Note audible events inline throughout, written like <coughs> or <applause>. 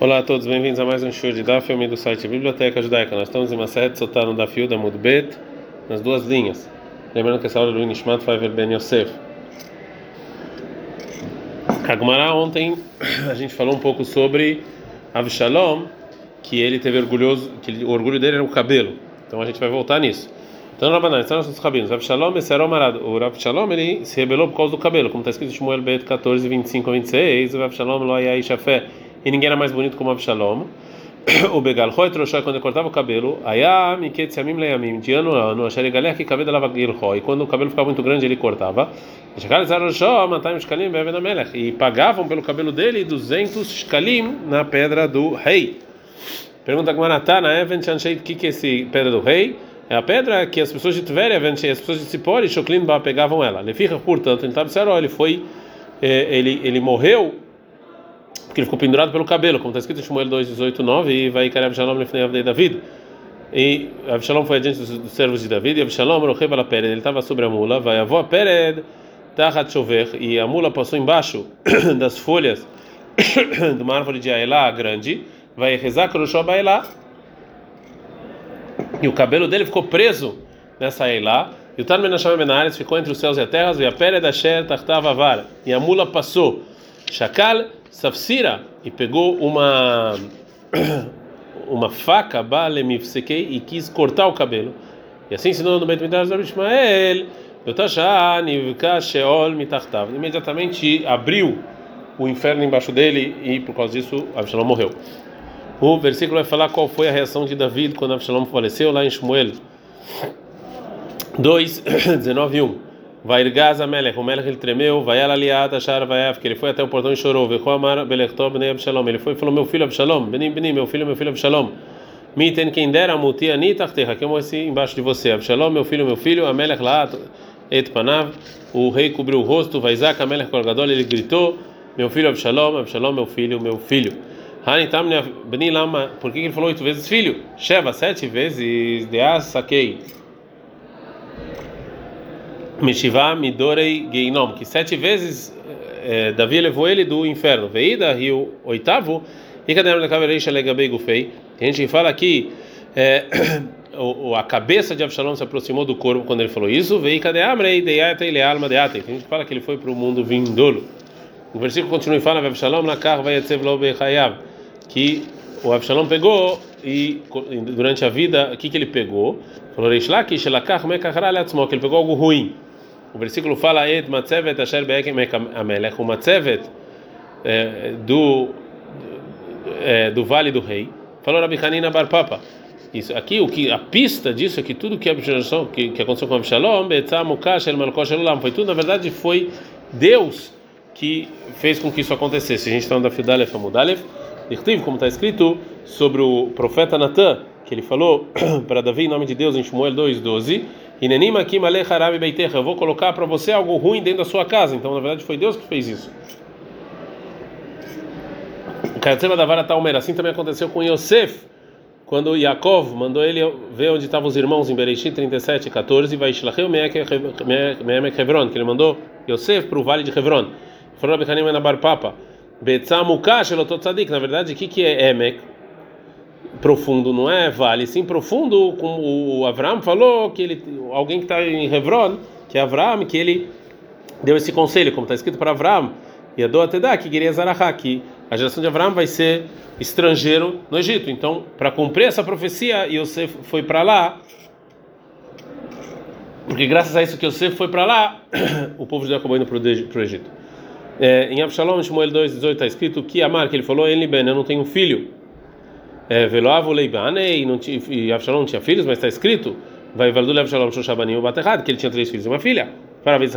Olá a todos, bem-vindos a mais um show de Daf filme do site Biblioteca Judaica. Nós estamos em uma série soltar no Daf da Mudbet, nas duas linhas. Lembrando que essa aula é do Inishmat Faiver Ben Yosef. Agmará, ontem a gente falou um pouco sobre Avshalom, que ele teve orgulhoso, que o orgulho dele era o cabelo. Então a gente vai voltar nisso. Então, Rabanan, estão nossos rabinos. Avshalom e Serol Marad. O Avshalom ele se rebelou por causa do cabelo, como está escrito em Shmuel Bet 14, 25 a 26. O Avshalom lo ayai shafé e ninguém era mais bonito como Absalom. <coughs> O Begal Roy trouxe quando ele cortava o cabelo, Ayá, Miket Samim Leamim, de ano a ano, Achei Galé que cabelo lava Gilroy, e quando o cabelo ficava muito grande ele cortava. E pagavam pelo cabelo dele 200 shkalim na pedra do rei. Pergunta com Maratá, na Even Chansheit, o que é esse pedra do rei? É a pedra que as pessoas de Tveria, as pessoas de Tzipori, Shoklin pegavam ela. Ele fica, portanto, em Tabseró, ele foi, ele, ele morreu porque ele ficou pendurado pelo cabelo, como está escrito em Shmuel 2, 18, 9, e vai Ikare Absalom lefnei Avdei David. E Absalom foi adiante dos, dos servos de David, e Absalom rocheva la Pered, ele estava sobre a mula, vai avó Pered, Tachat Chover, e a mula passou embaixo <coughs> das folhas <coughs> de uma árvore de Aelá grande, vai rezar Kroshó Baelá, e o cabelo dele ficou preso nessa Aelá, e o Tarmen Hashem Benares ficou entre os céus e a terra, e a Pered Asher Tartava Var, e a mula passou, Shakal Safsira e pegou uma uma faca, balemifsekei, e quis cortar o cabelo. E assim ensinou no Beit Midrash de Ishmael, imediatamente abriu o inferno embaixo dele e por causa disso Absalom morreu. O versículo vai falar qual foi a reação de David quando Absalom faleceu lá em Shmuel 2, 19 <coughs> e 1. Vai Irgaz Amelech, o Melech ele tremeu, vai ela aliada, Shar vai que ele foi até o portão e chorou, Vechou Amar Belechtob Bnei Absalom, ele foi e falou: Meu filho Absalom, Benim Benim, meu filho, meu filho Absalom. Miten quem dera muti anitachtecha, que eu morri embaixo de você. Absalom, meu filho, meu filho, Amelech lá, et panav, o rei cobriu o rosto, vai Isaac, Amelech Korgadol, ele gritou: Meu filho Absalom, Absalom, meu filho, meu filho. Hanitam Beni Lama, por que ele falou oito vezes filho? Sheva, sete vezes, de saquei. Meshivá Midorei Geinom, que sete vezes é, Davi levou ele do inferno. Veida, e o oitavo, e a Legabei Gufei? A gente fala que <clears throat> é, a cabeça de Absalom se aproximou do corpo quando ele falou isso. Veio cadê Amrei Deyata e Lealma Deate? A gente fala que ele foi para o mundo vindouro. O versículo continua e fala: Absalom na carro vai que o Absalom pegou e durante a vida, o que, que ele pegou? Falou: que ele pegou algo ruim. O versículo fala et matzevet asher be'ekem amelech, o matzevet é, do é, do vale do rei. Falou Rabi Hanina Bar Papa. Isso aqui o que a pista disso é que tudo que que, que aconteceu com Absalom, foi tudo na verdade foi Deus que fez com que isso acontecesse. A gente está no Fidalef Amudalef, como está escrito sobre o profeta Natan, que ele falou <clears throat> para Davi em nome de Deus em Shmuel 2:12 eu vou colocar para você algo ruim dentro da sua casa. Então, na verdade, foi Deus que fez isso. Da Vara Talmer, assim também aconteceu com Yosef, quando Yaakov mandou ele ver onde estavam os irmãos em Bereshit 37, 14, vai Hebron, que ele mandou Yosef para o vale de Hebron. Tzadik, na verdade, o que, que é Emek? Profundo, não é vale, sim profundo, como o Abraão falou, que ele, alguém que está em Hebron, que é Abraão, que ele deu esse conselho, como está escrito para Abraão, e a do Atedá, que queria Zarahá, que a geração de Abraão vai ser estrangeiro no Egito. Então, para cumprir essa profecia, Yosef foi para lá, porque graças a isso que Yosef foi para lá, <coughs> o povo de acabou indo para o Egito. É, em Absalom, Shmuel 2,18 está escrito que Amar, que ele falou, Ele Ben, eu não tenho filho Veloavo Leibanei, e Avshalom tinha filhos, mas está escrito, vai Valdu Avshalom Shoshabanim o Baterrad, que ele tinha três filhos e uma filha. Para ver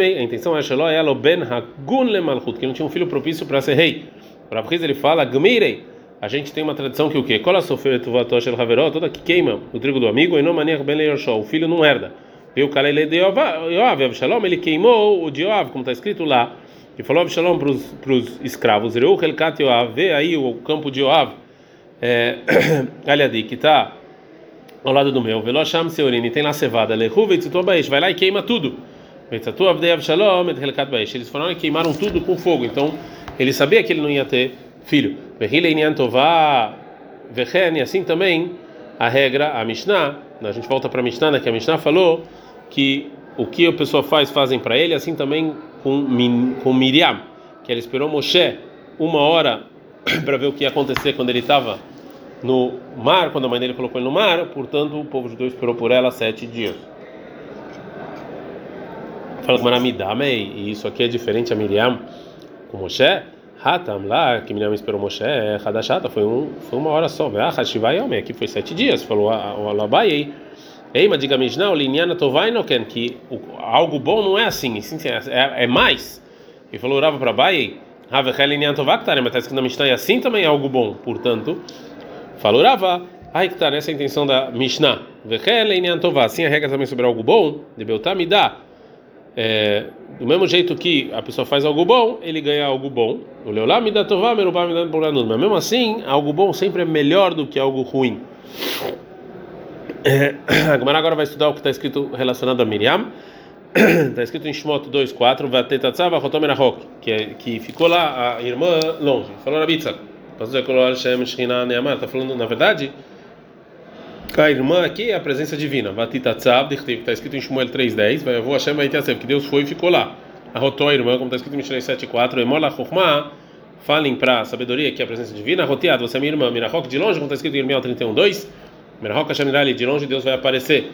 a intenção é Shalom Elo Ben Hagun Lemalchut, que não tinha um filho propício para ser rei. Rav ele fala, Gmirei, a gente tem uma tradição que o quê? Cola sofrer tuvatosh el haveró, toda que queima o trigo do amigo, e não manier ben leioshó, o filho não herda. E o Kalele de Yoav, Avshalom, ele queimou o de Yoav, como está escrito lá, e falou Avshalom para os escravos, Reu Helkat Yoav, vê aí o campo de Yoav, <clears throat> Aliadi, que está ao lado do meu, Velosham Seorini, tem lá cevada, vai lá e queima tudo. Eles foram e queimaram tudo com fogo. Então, ele sabia que ele não ia ter filho. E assim também a regra, a Mishnah, a gente volta para a Mishnah, né, que a Mishnah falou que o que a pessoa faz, fazem para ele, assim também com, com Miriam, que ela esperou Moshe uma hora <clears throat> para ver o que ia acontecer quando ele estava no mar, quando a mãe dele colocou ele no mar, portanto o povo judeu esperou por ela sete dias. Fala com Maramidame, e isso aqui é diferente a Miriam com Moshe. Hatam lá, que Miriam esperou Moshe, Hadashata, foi, um, foi uma hora só. Ah, Hashivai aqui foi sete dias, falou o Alabai. Ei, mas diga Mishnah, Liniana Tovai quer que algo bom não é assim, é, é mais. E falou Rava para Bai, Havechel Liniana Tovai, mas está escrito na Mishnah, e assim também é algo bom. Portanto, falou Rava, Ai que está nessa intenção da Mishnah. Assim a regra também sobre algo bom, de Beltar me dá. É, do mesmo jeito que a pessoa faz algo bom, ele ganha algo bom. O Leolá me dá tová, merubá me dá Mas mesmo assim, algo bom sempre é melhor do que algo ruim. É, <clears throat> a agora vai estudar o que está escrito relacionado a Miriam. Está escrito em Shmot 2:4, Vatetatzav Achotom Erachok, que é, que ficou lá a irmã longe. Falou na Bitsa. Está falando, na verdade, a irmã aqui é a presença divina. Está escrito em Shmuel 3:10, vai que Deus foi e ficou lá. A Rotó, a irmã, como está escrito em Mishnah 7:4, Emola falem para a sabedoria que é a presença divina. Roteado, você é minha irmã. Mirachok, de longe, como está escrito em Irmiel 31:2, Mirachok Hashem de longe Deus vai aparecer.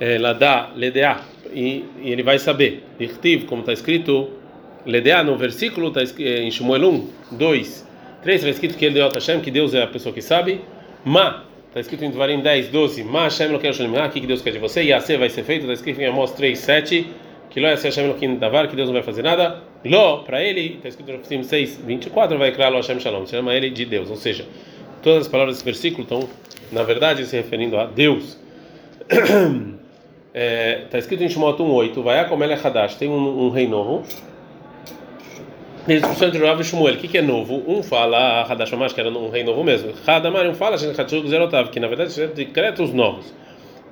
É, Ladá, Ledea, e, e ele vai saber. Irtiv, como está escrito, Ledea no versículo, está em Shmuel 1, 2, 3, está escrito que ele deu Hashem, que Deus é a pessoa que sabe. Ma, Está escrito em Dvarim 10, 12. Ma Hashem Shalom O que Deus quer de você? Yaseh vai ser feito. Está escrito em Amos 3, 7. Que Lo Yaseh Hashem Elokeinu Davar. Que Deus não vai fazer nada. Lo, para ele, está escrito em Rofim 6, 24. Vai criar Lo Hashem Shalom. Chama ele de Deus. Ou seja, todas as palavras desse versículo estão, na verdade, se referindo a Deus. <clears throat> Está é, tá escrito em Shemot 1.8, vai a Komele Hadash, tem um, um, rei novo. Tem discussão entre Rav e Shmuel, o que, que é novo? Um fala a Hadash Mamash, que era um rei novo mesmo. Hadamar, um fala Shemot Zerotav, que na verdade são decretos novos.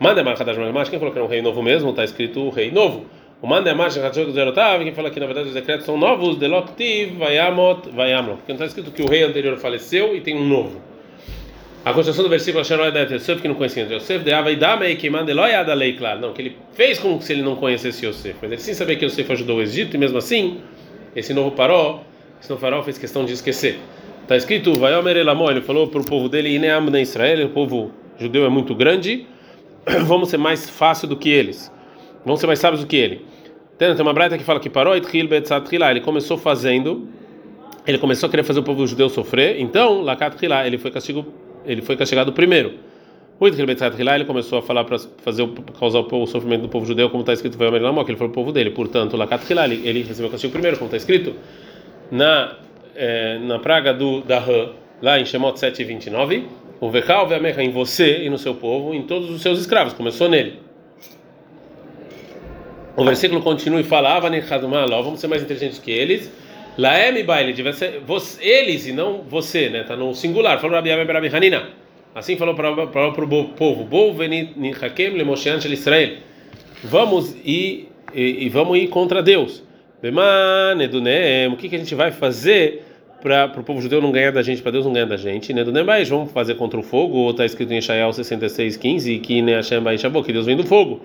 Mandemar Hadash Mamash, quem falou que era um rei novo mesmo, está escrito o rei novo. O Mandemar Shemot Zerotav, quem fala que na verdade os decretos são novos, Deloktiv, Vayamot, Vayamlo. Porque não está escrito que o rei anterior faleceu e tem um novo. A construção do versículo Asher Loyad Yosef, que não conhecia Yosef, de Avaidame, que manda Loyad Alei, claro. Não, que ele fez com que ele não conhecesse Yosef. Mas ele sim sabia que Yosef ajudou o Egito e mesmo assim esse novo paró, esse novo farol fez questão de esquecer. Está escrito, vai Elamó, ele falou para o povo dele, Ineam na Israel, o povo judeu é muito grande, <clears throat> vamos ser mais fácil do que eles, vamos ser mais sábios do que ele. Tem uma braita que fala que parou, ele começou fazendo, ele começou a querer fazer o povo judeu sofrer, então, Lakat ele foi castigo, ele foi castigado primeiro. Ele começou a falar para fazer causar o sofrimento do povo judeu, como está escrito, que ele foi o povo dele. Portanto, ele, recebeu o castigo primeiro, como está escrito na é, na praga do da Rã, lá em Shemot 7:29, o Vekal ve'amecha em você e no seu povo, em todos os seus escravos. Começou nele. O versículo continua e falava, vamos ser mais inteligentes que eles. Laem baile, devia ser eles e não você, né? Tá no singular. Falou Rabi Rabi Hanina. Assim falou para, o povo: Israel. Vamos ir e, e, vamos ir contra Deus. O que, que a gente vai fazer para o povo judeu não ganhar da gente, para Deus não ganhar da gente? Vamos fazer contra o fogo. Está escrito em Ishaiah 66:15 que que Deus vem do fogo.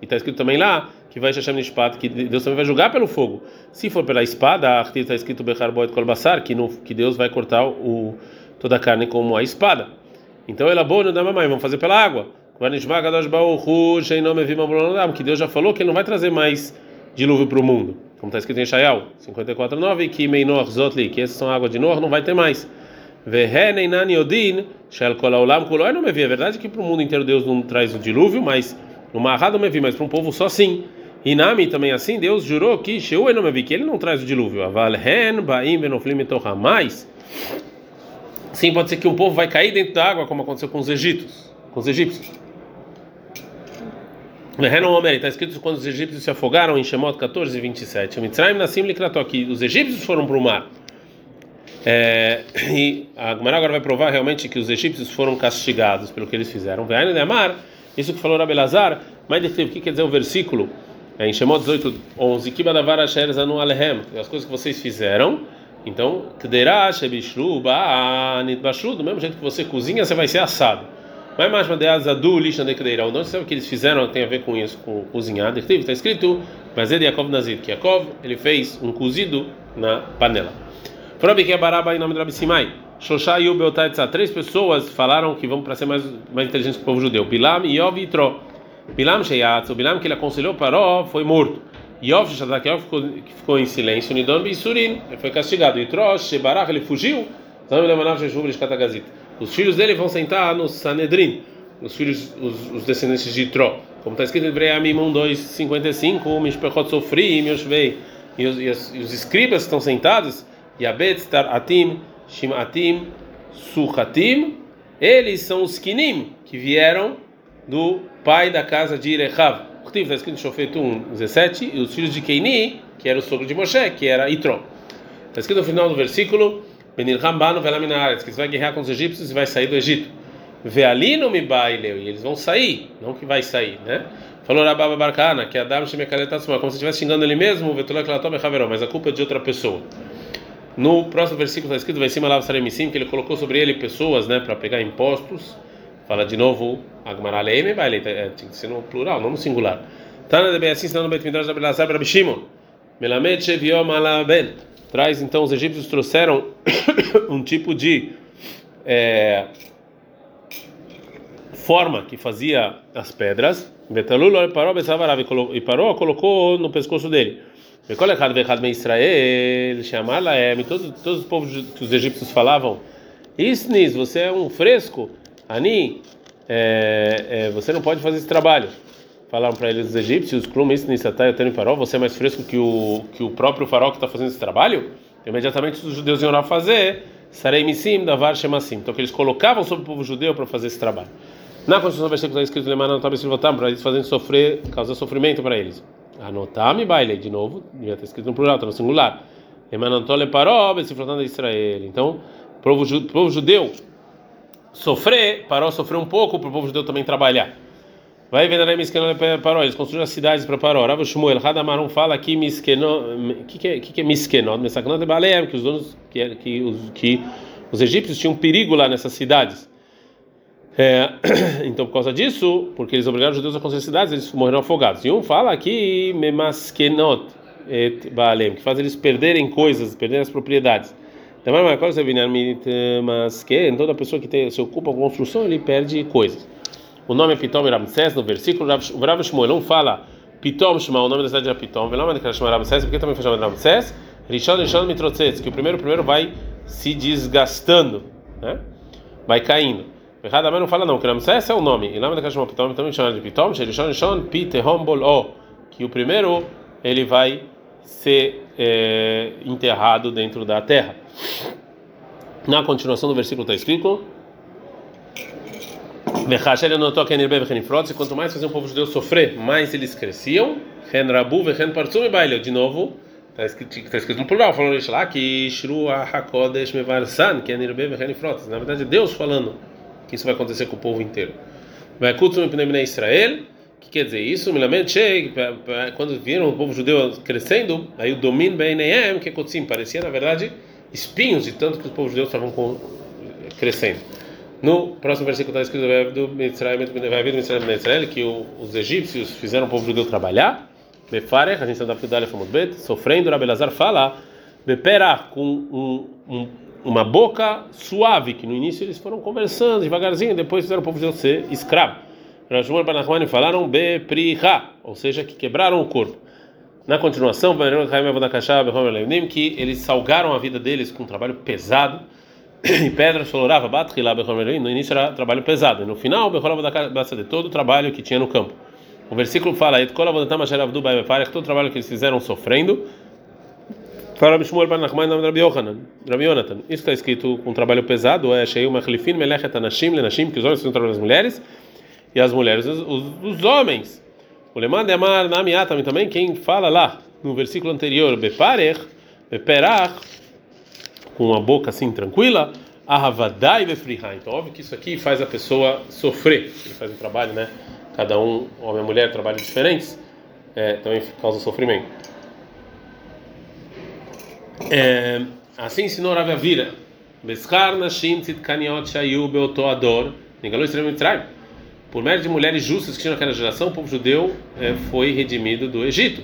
E está escrito também lá que vai Hashem espada, que Deus também vai julgar pelo fogo. Se for pela espada, está escrito Bechar Boet Kolbassar, que, que Deus vai cortar o, toda a carne como a espada. Então ela boa da mamãe, vamos fazer pela água. Que Deus já falou que ele não vai trazer mais dilúvio para o mundo. Como está escrito em Shaial 54:9 que Meinor Zotli, que essas são água de Noah, não vai ter mais. É verdade que para o mundo inteiro Deus não traz o dilúvio, mas no não me vi, mas para um povo só sim. E Nami também assim, Deus jurou que Sheu não me vi, que ele não traz o dilúvio. Aval Baim Benoflim mais Sim, pode ser que um povo vai cair dentro da água, como aconteceu com os egípcios. Com os egípcios. Está escrito quando os egípcios se afogaram em Shemot 14, 27. Mitzrayim Nassim Likrato, que os egípcios foram para o mar. É, e a Gemara agora vai provar realmente que os egípcios foram castigados pelo que eles fizeram. Isso que falou Rabelazar, mas o que quer dizer o versículo? Em Shemot 18, 11, Kibadavar Asher Zanu Alehem, as coisas que vocês fizeram Então, Kderash, Bishru, Ba'anit, Bashru, do mesmo jeito que você cozinha, você vai ser assado. Mas mais uma delas, Adu, Lisha de Kdeira. Onde sabe o que eles fizeram tem a ver com isso, com cozinhar? Está escrito, mas de Yaakov Nazir, que Yaakov, ele fez um cozido na panela. Frobi que é Baraba em nome de Rabi Simai. Shoshá e Ubeotaitza, três pessoas falaram que vão para ser mais, mais inteligentes que o povo judeu. Bilam, Yov e Tro. Bilam Sheyatz, o Bilam que ele aconselhou Paró foi morto. Yov Shadak Yov ficou, ficou em silêncio. Nidon Bisurin, ele foi castigado. E Tro, Shebarach, ele fugiu. Os filhos dele vão sentar no Sanedrin, os filhos, os, os descendentes de Tro. Como está escrito em Breamim 1, 2, 55, Mishpechot Sofri, Mioshvei. E os, e os escribas estão sentados, Yabet, Star Atim, Shimatim, Suhatim, eles são os Kinim que vieram do pai da casa de Rechav. Está escrito em Shofet 1, 17, e os filhos de Keini, que era o sogro de Moshe, que era Itro. Está escrito no final do versículo, Benilham Banu Velaminaretz, que você vai guerrear com os egípcios e vai sair do Egito. Vealino baileu, e eles vão sair, não que vai sair, né? Falou Rababa Barcana, que Adam Shemekaletasma, como se estivesse xingando ele mesmo, mas a culpa é de outra pessoa. No próximo versículo está escrito, vai cima lá que ele colocou sobre ele pessoas, né, para pegar impostos. Fala de novo, Agmaraleime, vai, é, tinha que ser no plural, não no singular. Tana de assim, ensinando no Bet Midrash da Belazar para Bishimon. Melamed Sheviom Alaben. Traz então, os egípcios trouxeram <coughs> um tipo de é, forma que fazia as pedras. Betalul parou, e parou, colocou no pescoço dele. Israel, chamar Laem, todos os povos que os egípcios falavam, Isnis, você é um fresco, Ani, é, é, você não pode fazer esse trabalho. Falaram para eles os egípcios, Klum Isnis Atayotani Farol, você é mais fresco que o, que o próprio farol que está fazendo esse trabalho? Imediatamente os judeus iam lá fazer, Sarei Missim, Davar Shemassim. Então que eles colocavam sobre o povo judeu para fazer esse trabalho. Na Constituição do versículo está escrito, Lemana não para eles fazerem sofrer, causar sofrimento para eles. Anotame baile de novo, devia ter escrito no plural, está no singular. Emanantole paró, se de Israel. Então, povo, povo judeu sofrer, parou sofrer um pouco para o povo judeu também trabalhar. Vai vender aí Miskenot Paró, eles construíram as cidades para Paró. Rav Shmuel, Hadamarum fala aqui Miskenot, que que que é Miskenot? Mesaknot é Baleem, que os donos que que os que os egípcios tinham perigo lá nessas cidades. É, <coughs> então, por causa disso, porque eles obrigaram os judeus a construir cidades, eles morreram afogados. E um fala aqui, memaskenot que faz eles perderem coisas, perderem as propriedades. Coisa, mas que toda pessoa que tem, se ocupa com construção, ele perde coisas. O nome é Pitom Ramsés, no versículo, o Rav Shmuel não fala Pitom Shema, o nome da cidade é Pitom, Velama de Krashma Ramsés, porque também foi chamado Ramsés, Rishon Rishon que o primeiro, primeiro vai se desgastando, né? vai caindo. Errado não fala não, que Ramsés é o nome. E nome da Kashmon Pitom também chama de Pitom, Sherishon Shon Pitehom O, que o primeiro ele vai ser é, enterrado dentro da terra. Na continuação do versículo está escrito Quanto mais fazer o povo judeu sofrer, mais eles cresciam. De novo, está escrito, está escrito no plural, falando lá que é Na verdade, Deus falando que isso vai acontecer com o povo inteiro. Vai Israel, que quer dizer isso? Quando viram o povo judeu crescendo, aí o domínio BNM, que é parecia na verdade espinhos de tanto que os povos judeus estavam crescendo. No próximo versículo está escrito do vai vir do Israel que os egípcios fizeram o povo judeu trabalhar. Befarech, a gente da Fidalha Bet, sofrendo, Rabelazar fala, Bepera, com um, um uma boca suave, que no início eles foram conversando devagarzinho, depois fizeram o povo de ser escravo. Rajumar Banachmani falaram bepriha, ou seja, que quebraram o corpo. Na continuação, que eles salgaram a vida deles com um trabalho pesado <clears throat> e pedras florava, no início era trabalho pesado, e no final, de todo o trabalho que tinha no campo. O versículo fala: todo o trabalho que eles fizeram sofrendo, Fala Rabi Yonatan. Isso está escrito com um trabalho pesado, é que os homens fazem trabalho das mulheres e as mulheres os, homens. O Leman de Amar Namiatam também, quem fala lá no versículo anterior, Beparech, Beperach, com uma boca assim tranquila, Ahavadai Befriha. Então, óbvio que isso aqui faz a pessoa sofrer. Ele faz um trabalho, né? Cada um, homem e mulher, trabalham diferentes, é, também causa sofrimento. É, Assim ensinou Rav Avira. Beskar nashim tzidkaniot shayu beotoador. Israel Mitzrayim. Por mérito de mulheres justas que tinham naquela geração, o povo judeu eh, foi redimido do Egito.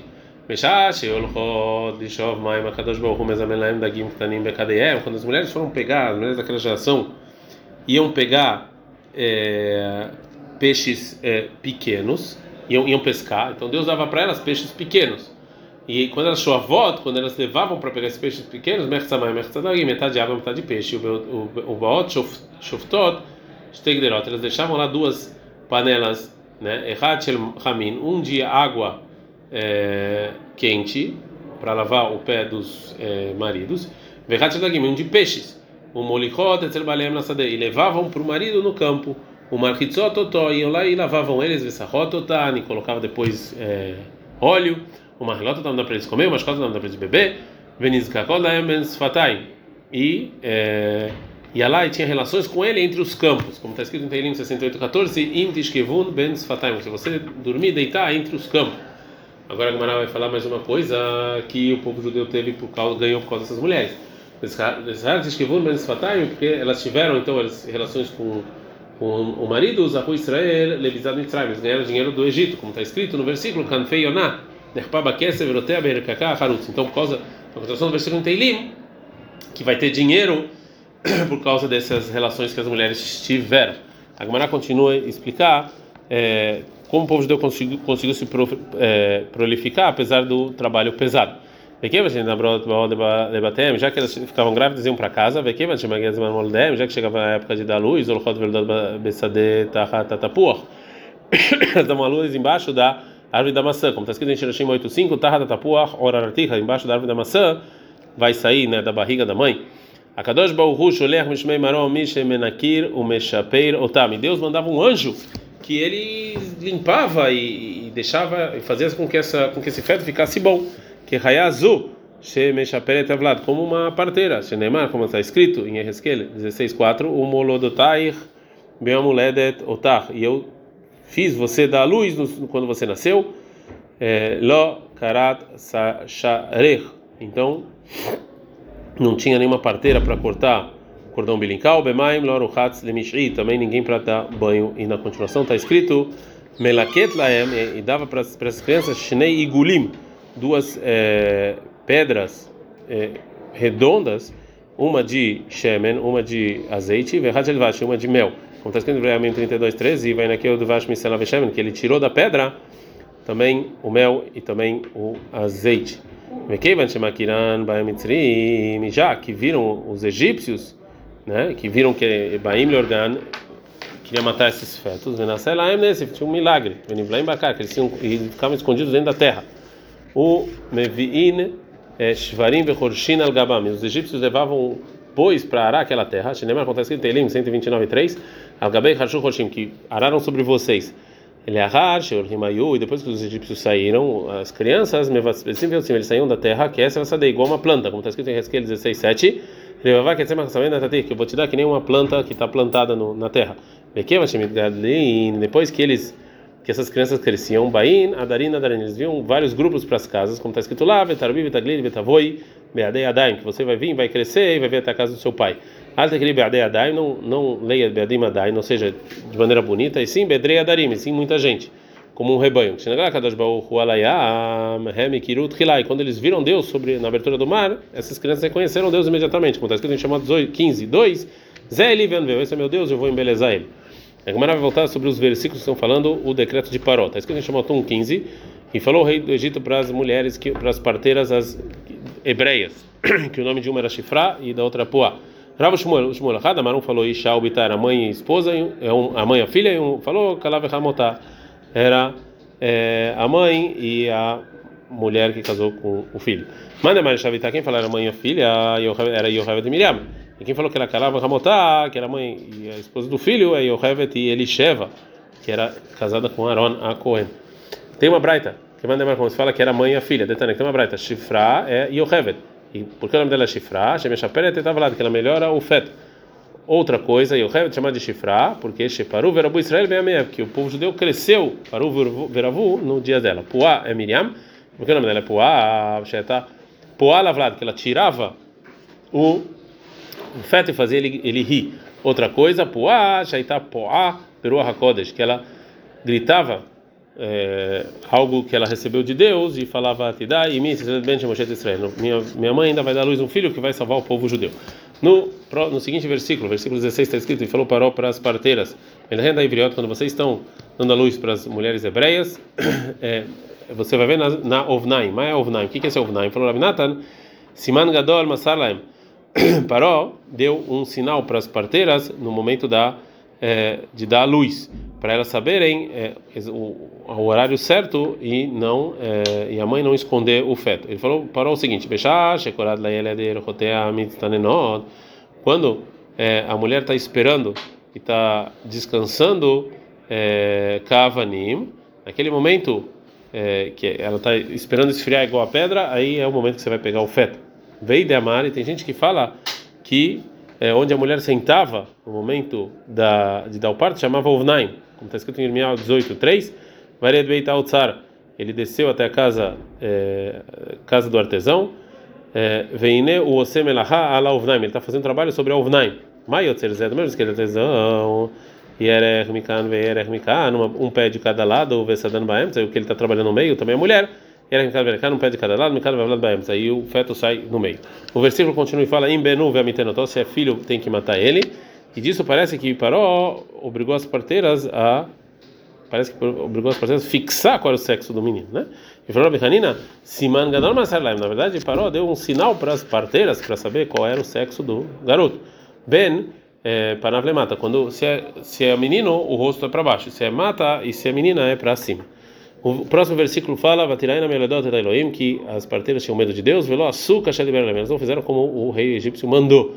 Quando as mulheres foram pegar, as mulheres daquela geração iam pegar é, peixes é, pequenos, iam, iam pescar, então Deus dava para elas peixes pequenos. E quando elas voto, quando elas levavam para pegar esses peixes pequenos, metade de água, metade de peixe, o elas deixavam lá duas panelas, né? Errat ramin, um de água é, quente para lavar o pé dos é, maridos, verrat um de peixes, o molichot etzel balem e levavam para o marido no campo, o marchitzot otó, iam lá e lavavam eles, vesachot otani, colocavam depois é, óleo. O marlota não dá para eles comer, o mascota não dá para eles beber, venizkakol laem sfatayim, e é, ia lá e tinha relações com ele entre os campos, como está escrito em Teilim 68:14, im tishkevun ben sfatayim, se você dormir deitar entre os campos. Agora a Gemara vai falar mais uma coisa que o povo judeu teve por causa ganhou por causa dessas mulheres. Porque elas tiveram então as relações com, com o marido, os Ahu Israel, Levizado Mitzrayim, eles ganharam dinheiro do Egito, como está escrito no versículo Kanfei Yonah. Então, por causa da contração do versículo em Teilim, que vai ter dinheiro <clears throat> por causa dessas relações que as mulheres tiveram. A Gemara continua a explicar é, como o povo judeu conseguiu, conseguiu se pro, é, prolificar apesar do trabalho pesado. Já que elas ficavam grávidas, iam para casa. Já que chegava a época de dar luz, <coughs> elas davam a luz embaixo da árvore da maçã, como está escrito em Shirashim 8.5, Tahata Tapuach Oraratiha, embaixo da árvore da maçã, vai sair né, da barriga da mãe. Akadosh Baruchu Sholech Mishmei Marom Mishem Menakir Umeshapeir Otam. Deus mandava um anjo que ele limpava e, e deixava e fazia com que essa com que esse feto ficasse bom. Que Hayazu Shemeshaperet Avlad, como uma parteira. Shenemar, como está escrito em Ezequiel 16.4, O Molodotair Beamuledet Otach. E eu fiz você dar luz quando você nasceu. É, lo karat sharech. Então, não tinha nenhuma parteira para cortar cordão umbilical. Bemaim lo lemishri. Também ninguém para dar banho. E na continuação está escrito melaket laem e dava para as crianças shnei igulim, duas é, pedras é, redondas, uma de shemen, uma de azeite, e uma de mel como está escrito em Breamim 32, 13, e vai naquele do Vash Misela Veshemen, que ele tirou da pedra também o mel e também o azeite. Já que viram os egípcios, né, que viram que Baim Lorgan queria matar esses fetos, tinha um milagre, que eles ficavam escondidos dentro da terra. O Mevi'in Shvarim Vechorshin al-Gabam. Os egípcios levavam bois para arar aquela terra. Lembra acontece em Teilim 129:3, Al-Gabei Hashu Hoshim, que araram sobre vocês. Ele arrar, Sheorhimayu, e depois que os egípcios saíram, as crianças, eles saíram da terra, que essa vai igual uma planta, como está escrito em Ezequiel 16:7. Que eu vou te dar que nem uma planta que está plantada no, na terra. Depois que eles que essas crianças cresciam, Bain, Adarin, Adarin, eles viam vários grupos para as casas, como está escrito lá, Vetarbi, Vetaglir, Vetavoi, Beadei Adaim, que você vai vir, vai crescer e vai vir até a casa do seu pai. Não, não leia Beadim não seja de maneira bonita, e sim Bedrei Adarim, sim muita gente, como um rebanho. Quando eles viram Deus sobre, na abertura do mar, essas crianças reconheceram Deus imediatamente, como está escrito em chamado 15, 2, Zé Elivian, esse é meu Deus, eu vou embelezar ele. A Gemara vai voltar sobre os versículos que estão falando o decreto de Paró. Está escrito em Shemot 1,15 e falou o rei do Egito para as mulheres, que, para as parteiras, as hebreias, <coughs> que o nome de uma era Shifra e da outra Puá. Rava Shmuel, Shmuel um falou Isha Ubitar, a mãe e a esposa, a mãe e a filha, e um falou Kalav Hamotá, era é, a mãe e a mulher que casou com o filho. Manda mais Shavitá, quem falou era a mãe e a filha, era Yohav de Miriam. E quem falou que era Kalava Ramotá, que era a mãe e a esposa do filho, é Yohevet e Elisheva, que era casada com Aaron a Cohen. Tem uma braita, que manda mais como se fala que era a mãe e a filha. Detalhe, tem uma braita, Shifra é Yohevet. E o nome dela é Shifra? Shemeshaperet lá, que ela melhora o feto. Outra coisa, Yohevet chamada de Shifra, porque Sheparu Verabu Israel vem a que o povo judeu cresceu, Paru Veravu, no dia dela. Puá é Miriam, porque o nome dela é Puá, Sheta. Puá Lavlad, que ela tirava o feto e fazer ele, ele rir. Outra coisa, poá, shaita poá, peruah hakodesh, que ela gritava é, algo que ela recebeu de Deus e falava Tidá e minha minha mãe ainda vai dar à luz um filho que vai salvar o povo judeu. No, no seguinte versículo, versículo 16 está escrito e falou parou para as parteiras. Quando vocês estão dando a luz para as mulheres hebreias, <clears throat> é, você vai ver na, na Ovnaim. Mas é Ovnaim. O que, que é esse Ovnaim? Falou Rabinatan, Siman Gadol Masalaim. <clears throat> Paró deu um sinal para as parteiras no momento da é, de dar a luz, para elas saberem é, o, o, horário certo e não é, e a mãe não esconder o feto. Ele falou parou o seguinte: quando é, a mulher está esperando e está descansando, é, kavanim, naquele momento é, que ela está esperando esfriar igual a pedra, aí é o momento que você vai pegar o feto. Veio de amar e tem gente que fala que é, onde a mulher sentava no momento da, de dar o parto chamava Ovnaim, como está escrito em Irmial 18:3, Vared Beit Altzar, ele desceu até a casa é, casa do artesão, é, Veine o Osem Elaha ala Ovnaim, ele está fazendo trabalho sobre a Ovnaim. Maiotzer Zé, do mesmo que ele é artesão, Yerech Mikan, Veierech Mikan, um pé de cada lado, o Vesadan Baem, o que ele está trabalhando no meio, também a mulher. Yerech Mikan, Veierech um pé de cada lado, Mikan, Vevlad Baem, aí o feto sai no meio. O versículo continua e fala: Im Benu Veamitenotó, se é filho, tem que matar ele. E disso parece que Paró obrigou as parteiras a. Parece que obrigou as parteiras a fixar qual era o sexo do menino, né? E falou Bechanina, Siman Gadol Masarlaim. Na verdade, Paró deu um sinal para as parteiras para saber qual era o sexo do garoto. Ben é, Panavlemata, quando se é, se é menino, o rosto é para baixo, se é mata e se é menina é para cima. O próximo versículo fala, Vatiraina Meledot da Elohim, que as parteiras tinham medo de Deus, velo açúcar elas não fizeram como o rei egípcio mandou.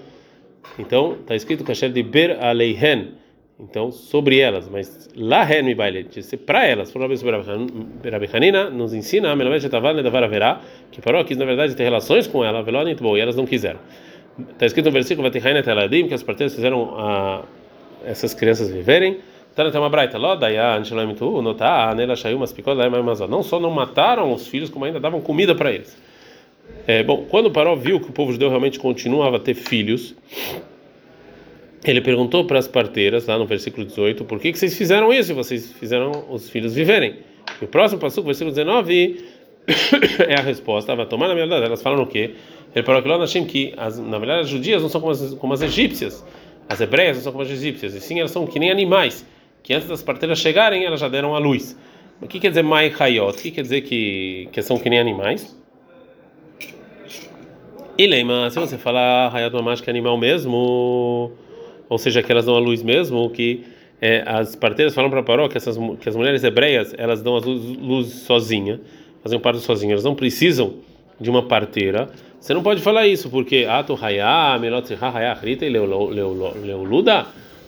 Então, está escrito Kasher de Ber Aleihen, então sobre elas, mas lá me baile, para elas, Rabichanina nos ensina, que parou aqui na verdade ter relações com ela, e elas não quiseram. Está escrito no versículo que as parteiras fizeram a, essas crianças viverem. Tá não só não mataram os filhos, como ainda davam comida para eles. É, bom, quando Paró viu que o povo judeu realmente continuava a ter filhos, ele perguntou para as parteiras, lá no versículo 18, por que, que vocês fizeram isso? Vocês fizeram os filhos viverem. E o próximo passo, versículo 19, <coughs> é a resposta. Vai tomar na verdade. Elas falam o quê? Ele falou que lá que as, na verdade as judias não são como as, como as egípcias, as hebreias não são como as egípcias, e sim elas são que nem animais, que antes das parteiras chegarem elas já deram a luz. O que quer dizer mai hayot? O que quer dizer que, que são que nem animais? Lema, se você falar mamash que é animal mesmo, ou seja, que elas dão a luz mesmo, que é, as parteiras falam para Paró que, essas, que as mulheres hebreias elas dão a luz, luz sozinha, fazem parto sozinhas, elas não precisam de uma parteira. Você não pode falar isso, porque ato hayá, melot hayá, rita e leoluda,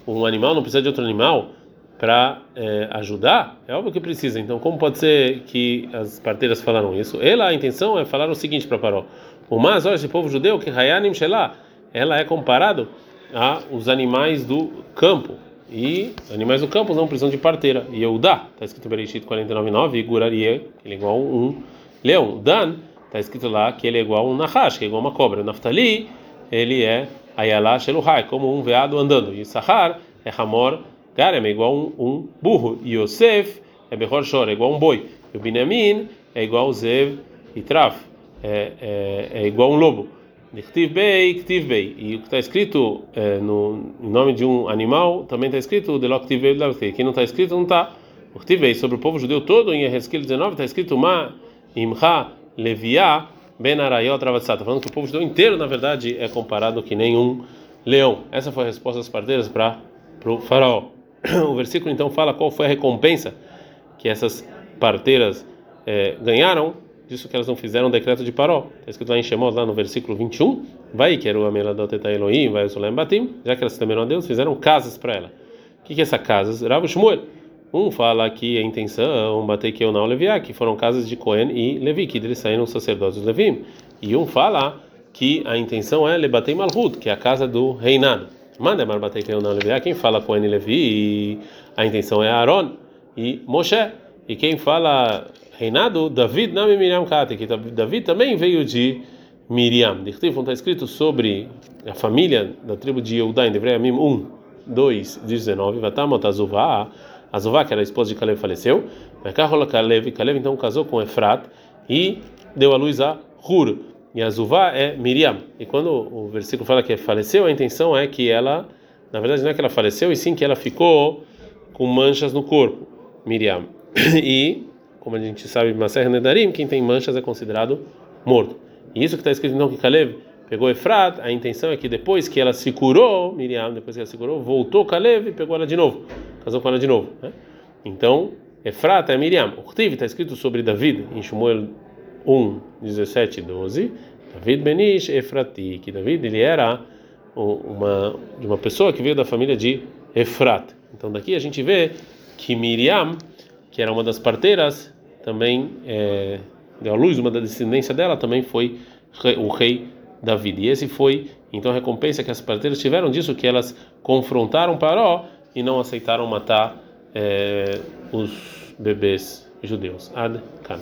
um animal não precisa de outro animal para é, ajudar? É óbvio que precisa. Então, como pode ser que as parteiras falaram isso? Ela, a intenção é falar o seguinte para Paró: O mas, olha, esse povo judeu, que hayanim shelah, ela é comparado a os animais do campo. E animais do campo não precisam de parteira. E Eudá, está escrito em Bereshit 49.9, e Gurarie, ele é igual a um leão. Dan, Está escrito lá que ele é igual a um nahash, que é igual a uma cobra. Naftali, ele é ayala sheluhai, como um veado andando. E Sahar é hamor garem, é igual a um, um burro. E Yosef é behor shor, é igual a um boi. E o Binyamin é igual a zev e trav, é, é, é igual a um lobo. Nichtiv bei, ktiv bei. E o que está escrito é, no nome de um animal também está escrito deloktiv bei, que não está escrito não está. O ktiv bei sobre o povo judeu todo em Ezequiel 19 está escrito ma imcha Leviá Ben Arayot Travassata, falando que o povo judeu inteiro, na verdade, é comparado que nem um leão. Essa foi a resposta das parteiras para o faraó. O versículo então fala qual foi a recompensa que essas parteiras é, ganharam disso que elas não fizeram o decreto de Paró. Está escrito lá em Shemot, lá no versículo 21. Vai, que era o Ameladot Eta Elohim, vai o Solem Batim, já que elas temeram a Deus, fizeram casas para ela. O que, que é essa casa? Rav Shmuel. Um fala que a intenção, bater que eu não Leviá, que foram casas de Cohen e Levi, que eles saíram sacerdotes Levim. E um fala que a intenção é Lebatei Malhut, que é a casa do reinado. Manda mais bater que eu não Leviá, quem fala Cohen e Levi, a intenção é Aaron e Moshe. E quem fala reinado, David não Miriam Kate, que David também veio de Miriam. Dichtiv, está escrito sobre a família da tribo de Yehudá em Devrayamim 1, 2, 19. Vatamot Azuvá, Azuvá, que era a esposa de Caleb, faleceu. Mekahola Caleb, Caleb então casou com Efrat e deu à luz a Hur. E Azuvá é Miriam. E quando o versículo fala que faleceu, a intenção é que ela, na verdade não é que ela faleceu, e sim que ela ficou com manchas no corpo, Miriam. <coughs> E, como a gente sabe, Maser Nedarim, quem tem manchas é considerado morto. E isso que está escrito então que Caleb pegou Efrat, a intenção é que depois que ela se curou, Miriam, depois que ela se curou, voltou Caleb e pegou ela de novo, casou com ela de novo. Né? Então, Efrat é Miriam. O Ktiv está escrito sobre David, em Shmuel 1, 17 12. David Benish Efrati, que David ele era uma, de uma pessoa que veio da família de Efrat. Então daqui a gente vê que Miriam, que era uma das parteiras, também é, deu à luz, uma da descendência dela também foi o rei David. E esse foi então a recompensa que as parteiras tiveram disso, que elas confrontaram Paró e não aceitaram matar é, os bebês judeus. Ad -kan.